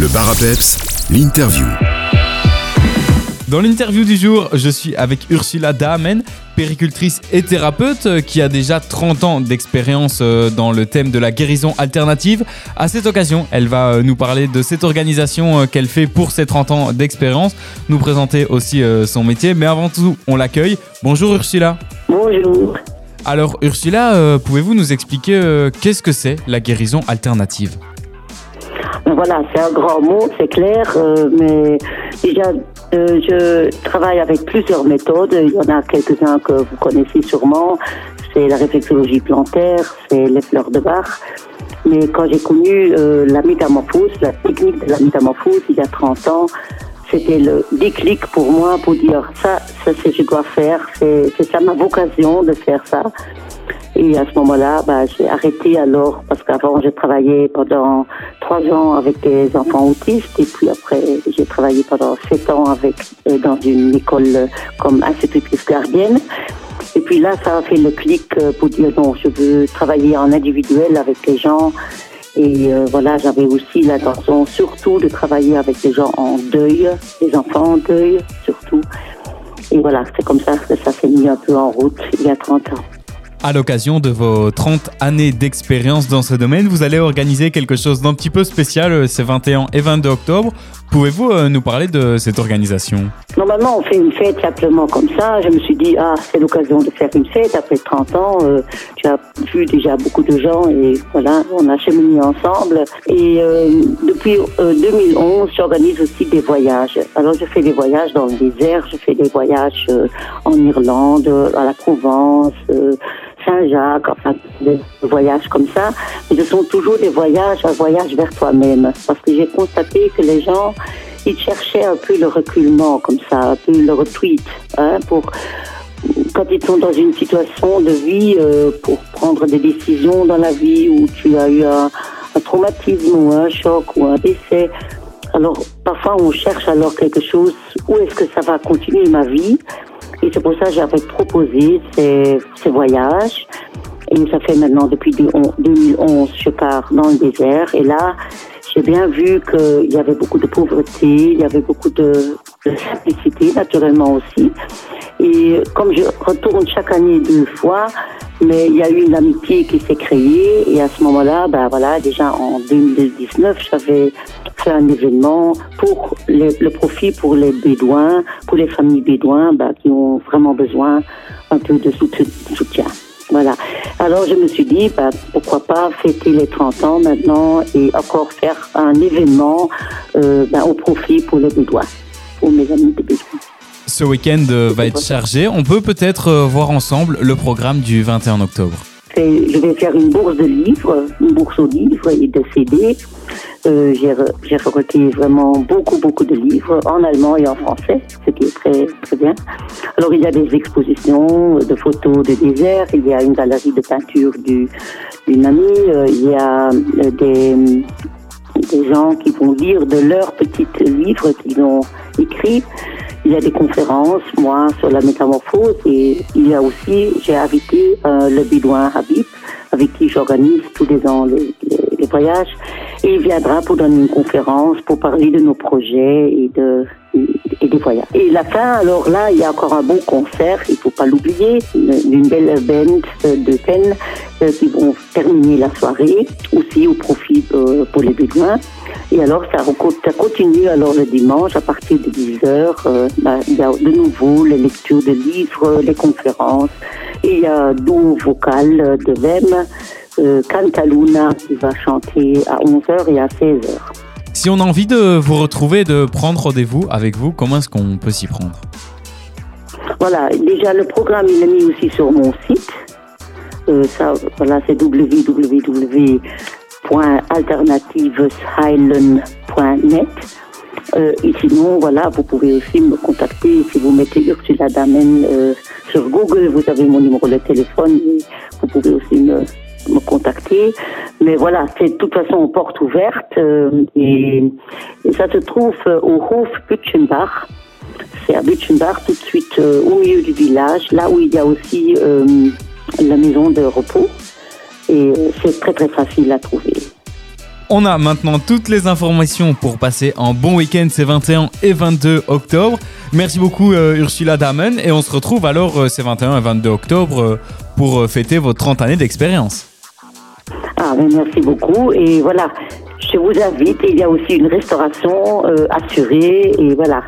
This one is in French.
Le bar à peps, l'interview. Dans l'interview du jour, je suis avec Ursula Dahmen, péricultrice et thérapeute euh, qui a déjà 30 ans d'expérience euh, dans le thème de la guérison alternative. À cette occasion, elle va euh, nous parler de cette organisation qu'elle fait pour ses 30 ans d'expérience, nous présenter aussi son métier, mais avant tout, on l'accueille. Bonjour Ursula. Bonjour. Alors Ursula, pouvez-vous nous expliquer qu'est-ce que c'est la guérison alternative? Voilà, c'est un grand mot, c'est clair, mais déjà, euh, je travaille avec plusieurs méthodes. Il y en a quelques-uns que vous connaissez sûrement. C'est la réflexologie plantaire, c'est les fleurs de bar. Mais quand j'ai connu euh, la métamorphose, la technique de la métamorphose il y a 30 ans, c'était le déclic pour moi pour dire ça, ça c'est ce que je dois faire, c'est ça ma vocation de faire ça. Et à ce moment-là, bah, j'ai arrêté alors parce qu'avant j'ai travaillé pendant trois ans avec des enfants autistes et puis après j'ai travaillé pendant sept ans avec euh, dans une école comme institutrice gardienne. Et puis là, ça a fait le clic euh, pour dire non, je veux travailler en individuel avec les gens. Et euh, voilà, j'avais aussi l'intention surtout de travailler avec des gens en deuil, des enfants en deuil surtout. Et voilà, c'est comme ça que ça s'est mis un peu en route il y a 30 ans. À l'occasion de vos 30 années d'expérience dans ce domaine, vous allez organiser quelque chose d'un petit peu spécial euh, ces 21 et 22 octobre. Pouvez-vous euh, nous parler de cette organisation? Normalement, on fait une fête simplement comme ça. Je me suis dit, ah, c'est l'occasion de faire une fête après 30 ans. Euh, tu as vu déjà beaucoup de gens et voilà, on a cheminé ensemble. Et depuis 2011, j'organise aussi des voyages. Alors, je fais des voyages dans le désert, je fais des voyages en Irlande, à la Provence Saint-Jacques, enfin des voyages comme ça, ce sont toujours des voyages, un voyage vers toi-même. Parce que j'ai constaté que les gens, ils cherchaient un peu le reculement comme ça, un peu le retweet, hein, pour quand ils sont dans une situation de vie, euh, pour prendre des décisions dans la vie où tu as eu un, un traumatisme ou un choc ou un décès. Alors parfois on cherche alors quelque chose, où est-ce que ça va continuer ma vie? Et c'est pour ça que j'avais proposé ces, ces voyages. Et ça fait maintenant depuis 2011, je pars dans le désert. Et là, j'ai bien vu qu'il y avait beaucoup de pauvreté, il y avait beaucoup de, de, simplicité, naturellement aussi. Et comme je retourne chaque année deux fois, mais il y a eu une amitié qui s'est créée. Et à ce moment-là, ben voilà, déjà en 2019, j'avais fait un événement pour le profit pour les bédouins, pour les familles bédouins bah, qui ont vraiment besoin un peu de soutien. Voilà. Alors je me suis dit, bah, pourquoi pas fêter les 30 ans maintenant et encore faire un événement euh, bah, au profit pour les bédouins, pour mes amis des bédouins. Ce week-end euh, va être chargé. On peut peut-être euh, voir ensemble le programme du 21 octobre. Je vais faire une bourse de livres, une bourse aux livres et de CD euh, j'ai recueilli vraiment beaucoup, beaucoup de livres en allemand et en français, ce qui est très, très bien. Alors, il y a des expositions de photos de désert, il y a une galerie de peinture d'une amie, euh, il y a euh, des, des gens qui vont lire de leurs petits livres qu'ils ont écrits. Il y a des conférences, moi, sur la métamorphose, et il y a aussi, j'ai invité le Bidouin Habib, avec qui j'organise tous les ans les voyages. Et il viendra pour donner une conférence, pour parler de nos projets et de et des voyages. Et la fin, alors là, il y a encore un bon concert, il faut pas l'oublier, d'une belle band de scènes euh, qui vont terminer la soirée, aussi au profit euh, pour les Bédouins. Et alors, ça, ça, continue alors le dimanche à partir de 10h. Euh, bah, il y a de nouveau les lectures de livres, les conférences. Et il y un duo vocal de VEM euh, Cantaluna qui va chanter à 11h et à 16h. Si on a envie de vous retrouver, de prendre rendez-vous avec vous, comment est-ce qu'on peut s'y prendre Voilà, déjà le programme il est mis aussi sur mon site. Euh, ça, voilà, c'est www.alternativesheilen.net. Euh, et sinon, voilà, vous pouvez aussi me contacter. Si vous mettez Ursula Damen euh, sur Google, vous avez mon numéro de téléphone. vous pouvez aussi me, me contacter. Mais voilà, c'est de toute façon en porte ouverte. Euh, et, ça se trouve euh, au Hof Bütchenbach. C'est à Bütchenbach, tout de suite euh, au milieu du village, là où il y a aussi la maison de repos. Et c'est très très facile à trouver. On a maintenant toutes les informations pour passer un bon week-end ces 21 et 22 octobre. Merci beaucoup Ursula Damen et on se retrouve alors ces 21 et 22 octobre pour fêter vos 30 années d'expérience. Merci beaucoup. Et voilà, je vous invite. Il y a aussi une restauration euh, assurée. Et voilà,